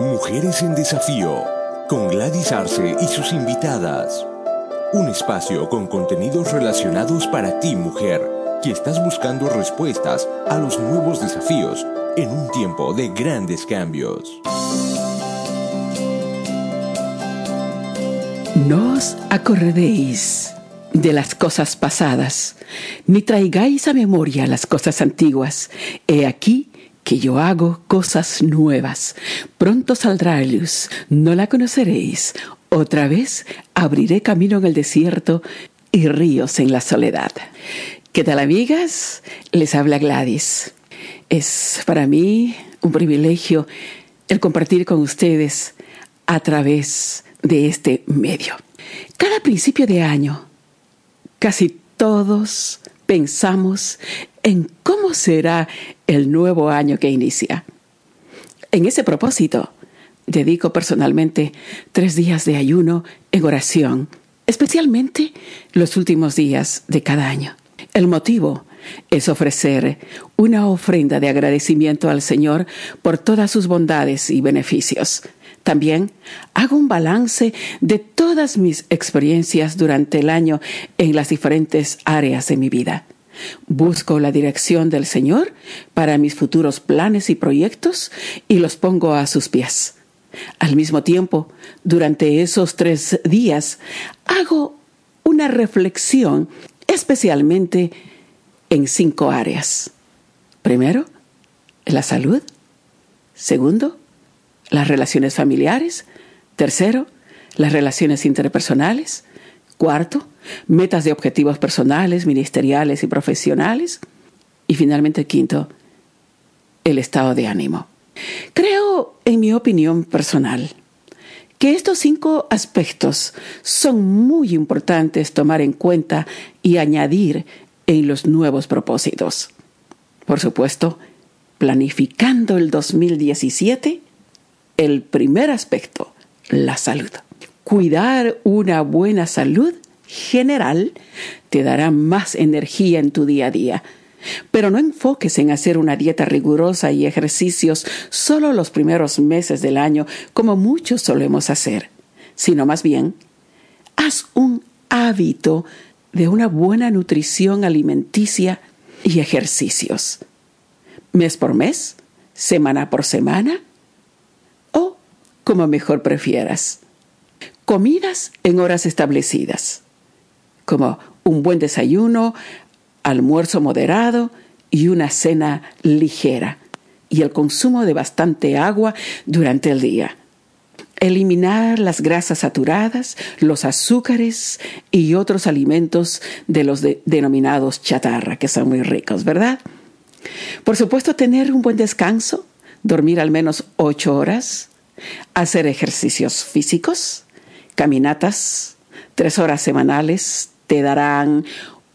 Mujeres en Desafío, con Gladys Arce y sus invitadas. Un espacio con contenidos relacionados para ti, mujer, que estás buscando respuestas a los nuevos desafíos en un tiempo de grandes cambios. No os acordéis de las cosas pasadas, ni traigáis a memoria las cosas antiguas. He aquí que yo hago cosas nuevas. Pronto saldrá luz, no la conoceréis. Otra vez abriré camino en el desierto y ríos en la soledad. ¿Qué tal amigas? Les habla Gladys. Es para mí un privilegio el compartir con ustedes a través de este medio. Cada principio de año, casi todos pensamos en cómo será el nuevo año que inicia. En ese propósito, dedico personalmente tres días de ayuno en oración, especialmente los últimos días de cada año. El motivo es ofrecer una ofrenda de agradecimiento al Señor por todas sus bondades y beneficios. También hago un balance de todas mis experiencias durante el año en las diferentes áreas de mi vida. Busco la dirección del Señor para mis futuros planes y proyectos y los pongo a sus pies. Al mismo tiempo, durante esos tres días, hago una reflexión especialmente en cinco áreas. Primero, la salud. Segundo, las relaciones familiares. Tercero, las relaciones interpersonales. Cuarto, metas de objetivos personales, ministeriales y profesionales. Y finalmente, quinto, el estado de ánimo. Creo, en mi opinión personal, que estos cinco aspectos son muy importantes tomar en cuenta y añadir en los nuevos propósitos. Por supuesto, planificando el 2017, el primer aspecto, la salud. Cuidar una buena salud general te dará más energía en tu día a día. Pero no enfoques en hacer una dieta rigurosa y ejercicios solo los primeros meses del año, como muchos solemos hacer, sino más bien, haz un hábito de una buena nutrición alimenticia y ejercicios. Mes por mes, semana por semana, o como mejor prefieras. Comidas en horas establecidas como un buen desayuno, almuerzo moderado y una cena ligera, y el consumo de bastante agua durante el día. Eliminar las grasas saturadas, los azúcares y otros alimentos de los denominados chatarra, que son muy ricos, ¿verdad? Por supuesto, tener un buen descanso, dormir al menos ocho horas, hacer ejercicios físicos, caminatas, tres horas semanales, te darán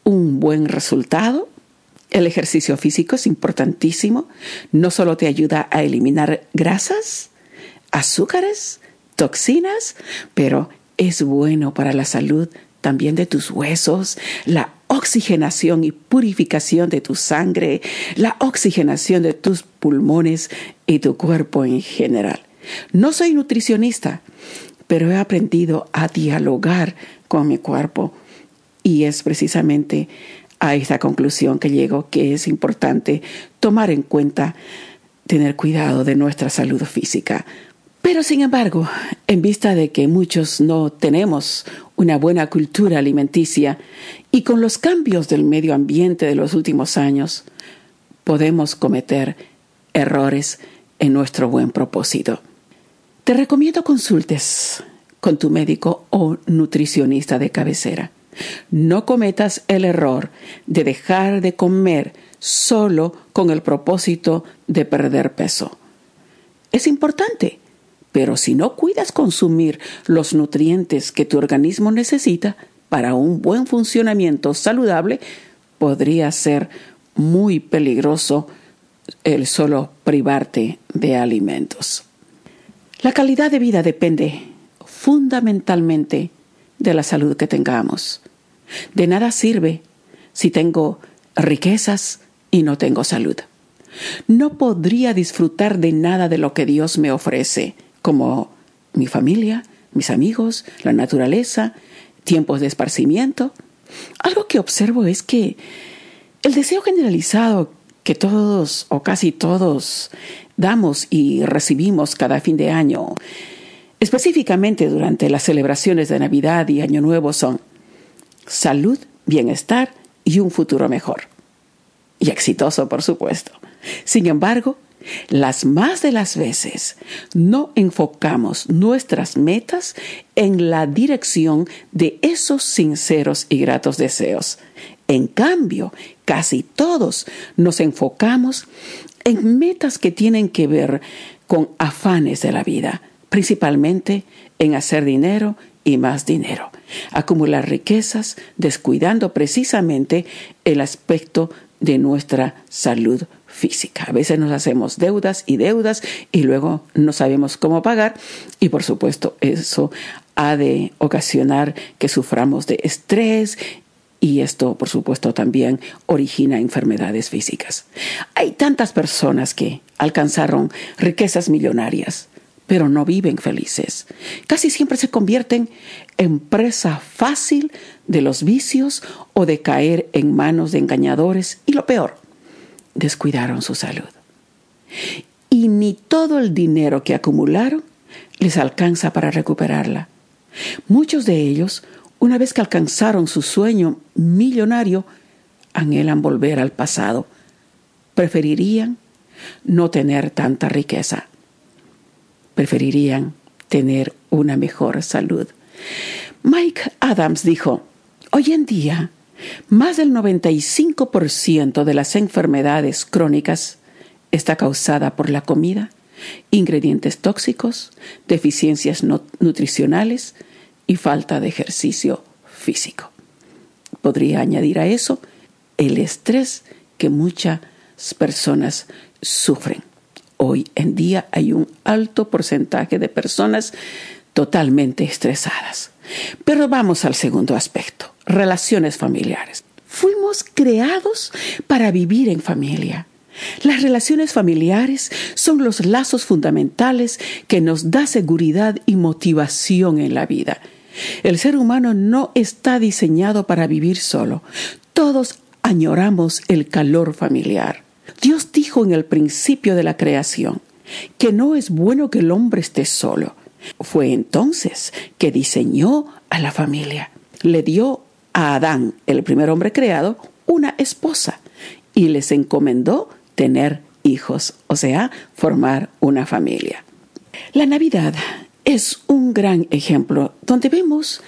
un buen resultado. El ejercicio físico es importantísimo. No solo te ayuda a eliminar grasas, azúcares, toxinas, pero es bueno para la salud también de tus huesos, la oxigenación y purificación de tu sangre, la oxigenación de tus pulmones y tu cuerpo en general. No soy nutricionista, pero he aprendido a dialogar con mi cuerpo y es precisamente a esta conclusión que llego que es importante tomar en cuenta tener cuidado de nuestra salud física. Pero sin embargo, en vista de que muchos no tenemos una buena cultura alimenticia y con los cambios del medio ambiente de los últimos años, podemos cometer errores en nuestro buen propósito. Te recomiendo consultes con tu médico o nutricionista de cabecera. No cometas el error de dejar de comer solo con el propósito de perder peso. Es importante, pero si no cuidas consumir los nutrientes que tu organismo necesita para un buen funcionamiento saludable, podría ser muy peligroso el solo privarte de alimentos. La calidad de vida depende fundamentalmente de la salud que tengamos. De nada sirve si tengo riquezas y no tengo salud. No podría disfrutar de nada de lo que Dios me ofrece como mi familia, mis amigos, la naturaleza, tiempos de esparcimiento. Algo que observo es que el deseo generalizado que todos o casi todos damos y recibimos cada fin de año, específicamente durante las celebraciones de Navidad y Año Nuevo, son salud, bienestar y un futuro mejor. Y exitoso, por supuesto. Sin embargo, las más de las veces no enfocamos nuestras metas en la dirección de esos sinceros y gratos deseos. En cambio, casi todos nos enfocamos en metas que tienen que ver con afanes de la vida, principalmente en hacer dinero y más dinero, acumular riquezas, descuidando precisamente el aspecto de nuestra salud física. A veces nos hacemos deudas y deudas y luego no sabemos cómo pagar y por supuesto eso ha de ocasionar que suframos de estrés y esto por supuesto también origina enfermedades físicas. Hay tantas personas que alcanzaron riquezas millonarias pero no viven felices. Casi siempre se convierten en presa fácil de los vicios o de caer en manos de engañadores y lo peor, descuidaron su salud. Y ni todo el dinero que acumularon les alcanza para recuperarla. Muchos de ellos, una vez que alcanzaron su sueño millonario, anhelan volver al pasado. Preferirían no tener tanta riqueza. Preferirían tener una mejor salud. Mike Adams dijo, hoy en día más del 95% de las enfermedades crónicas está causada por la comida, ingredientes tóxicos, deficiencias nutricionales y falta de ejercicio físico. Podría añadir a eso el estrés que muchas personas sufren. Hoy en día hay un alto porcentaje de personas totalmente estresadas. Pero vamos al segundo aspecto, relaciones familiares. Fuimos creados para vivir en familia. Las relaciones familiares son los lazos fundamentales que nos da seguridad y motivación en la vida. El ser humano no está diseñado para vivir solo. Todos añoramos el calor familiar. Dios dijo en el principio de la creación que no es bueno que el hombre esté solo. Fue entonces que diseñó a la familia. Le dio a Adán, el primer hombre creado, una esposa y les encomendó tener hijos, o sea, formar una familia. La Navidad es un gran ejemplo donde vemos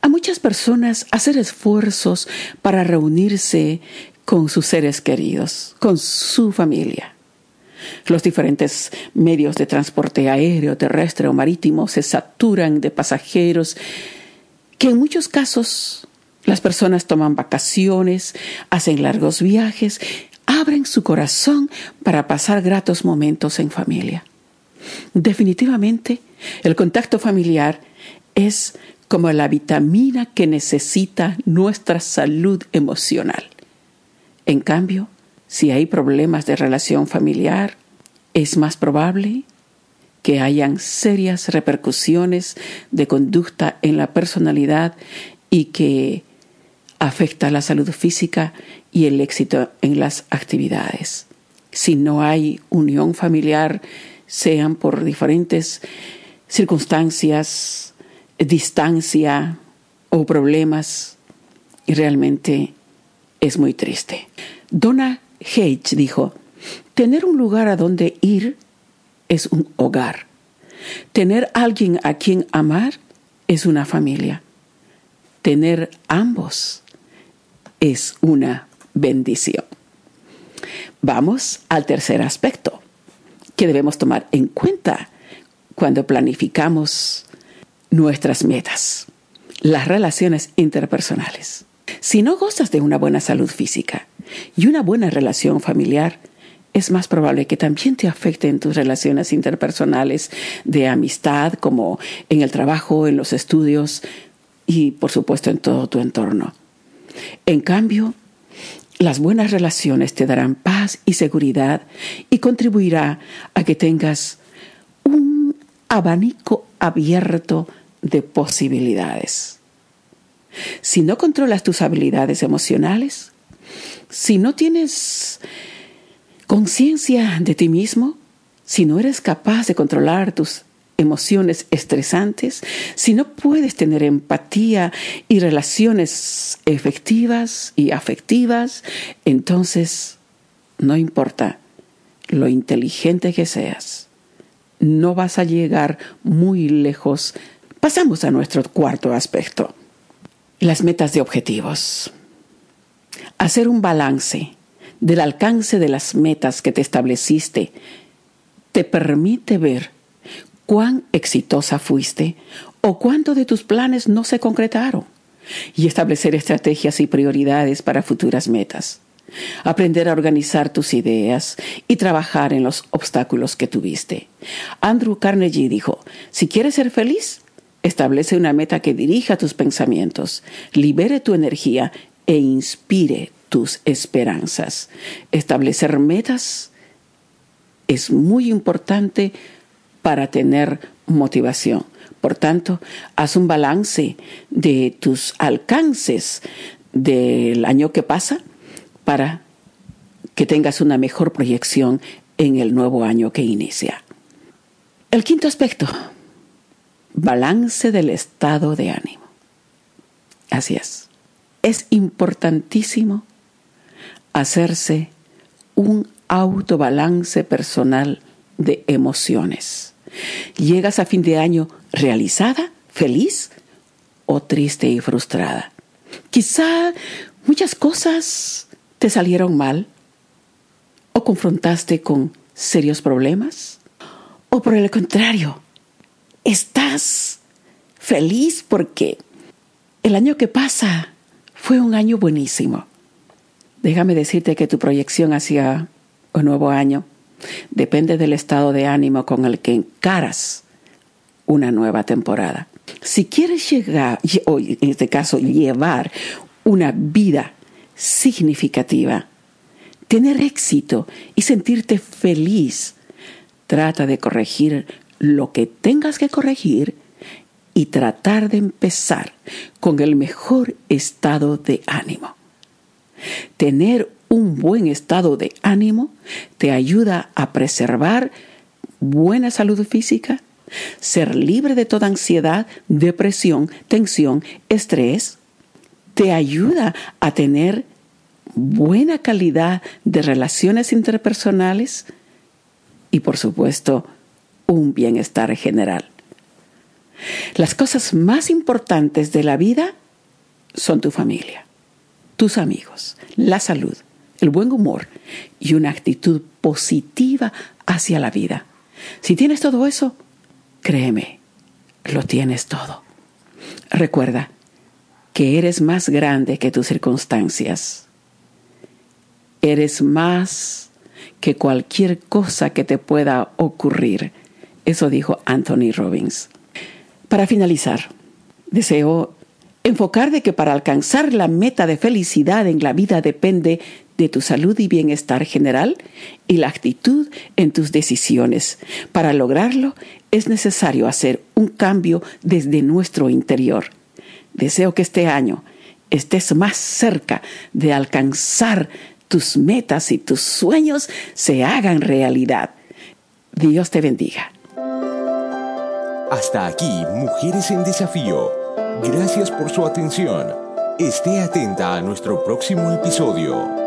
a muchas personas hacer esfuerzos para reunirse con sus seres queridos, con su familia. Los diferentes medios de transporte aéreo, terrestre o marítimo se saturan de pasajeros que en muchos casos las personas toman vacaciones, hacen largos viajes, abren su corazón para pasar gratos momentos en familia. Definitivamente, el contacto familiar es como la vitamina que necesita nuestra salud emocional. En cambio, si hay problemas de relación familiar, es más probable que hayan serias repercusiones de conducta en la personalidad y que afecta la salud física y el éxito en las actividades. Si no hay unión familiar, sean por diferentes circunstancias, distancia o problemas, y realmente es muy triste. Donna Hage dijo, tener un lugar a donde ir es un hogar. Tener alguien a quien amar es una familia. Tener ambos es una bendición. Vamos al tercer aspecto que debemos tomar en cuenta cuando planificamos nuestras metas, las relaciones interpersonales. Si no gozas de una buena salud física y una buena relación familiar, es más probable que también te afecten tus relaciones interpersonales de amistad, como en el trabajo, en los estudios y, por supuesto, en todo tu entorno. En cambio, las buenas relaciones te darán paz y seguridad y contribuirá a que tengas un abanico abierto de posibilidades. Si no controlas tus habilidades emocionales, si no tienes conciencia de ti mismo, si no eres capaz de controlar tus emociones estresantes, si no puedes tener empatía y relaciones efectivas y afectivas, entonces no importa lo inteligente que seas, no vas a llegar muy lejos. Pasamos a nuestro cuarto aspecto, las metas de objetivos. Hacer un balance del alcance de las metas que te estableciste te permite ver cuán exitosa fuiste o cuánto de tus planes no se concretaron y establecer estrategias y prioridades para futuras metas. Aprender a organizar tus ideas y trabajar en los obstáculos que tuviste. Andrew Carnegie dijo, si quieres ser feliz, establece una meta que dirija tus pensamientos, libere tu energía e inspire tus esperanzas. Establecer metas es muy importante para tener motivación. Por tanto, haz un balance de tus alcances del año que pasa para que tengas una mejor proyección en el nuevo año que inicia. El quinto aspecto, balance del estado de ánimo. Así es. Es importantísimo hacerse un autobalance personal de emociones. Llegas a fin de año realizada, feliz o triste y frustrada. Quizá muchas cosas te salieron mal o confrontaste con serios problemas o por el contrario, estás feliz porque el año que pasa fue un año buenísimo. Déjame decirte que tu proyección hacia un nuevo año depende del estado de ánimo con el que encaras una nueva temporada. Si quieres llegar, o en este caso llevar una vida significativa, tener éxito y sentirte feliz, trata de corregir lo que tengas que corregir y tratar de empezar con el mejor estado de ánimo. Tener un buen estado de ánimo te ayuda a preservar buena salud física, ser libre de toda ansiedad, depresión, tensión, estrés, te ayuda a tener buena calidad de relaciones interpersonales y por supuesto un bienestar general. Las cosas más importantes de la vida son tu familia, tus amigos, la salud, el buen humor y una actitud positiva hacia la vida. Si tienes todo eso, créeme, lo tienes todo. Recuerda que eres más grande que tus circunstancias. Eres más que cualquier cosa que te pueda ocurrir. Eso dijo Anthony Robbins. Para finalizar, deseo enfocar de que para alcanzar la meta de felicidad en la vida depende de tu salud y bienestar general y la actitud en tus decisiones. Para lograrlo es necesario hacer un cambio desde nuestro interior. Deseo que este año estés más cerca de alcanzar tus metas y tus sueños se hagan realidad. Dios te bendiga. Hasta aquí, Mujeres en Desafío. Gracias por su atención. Esté atenta a nuestro próximo episodio.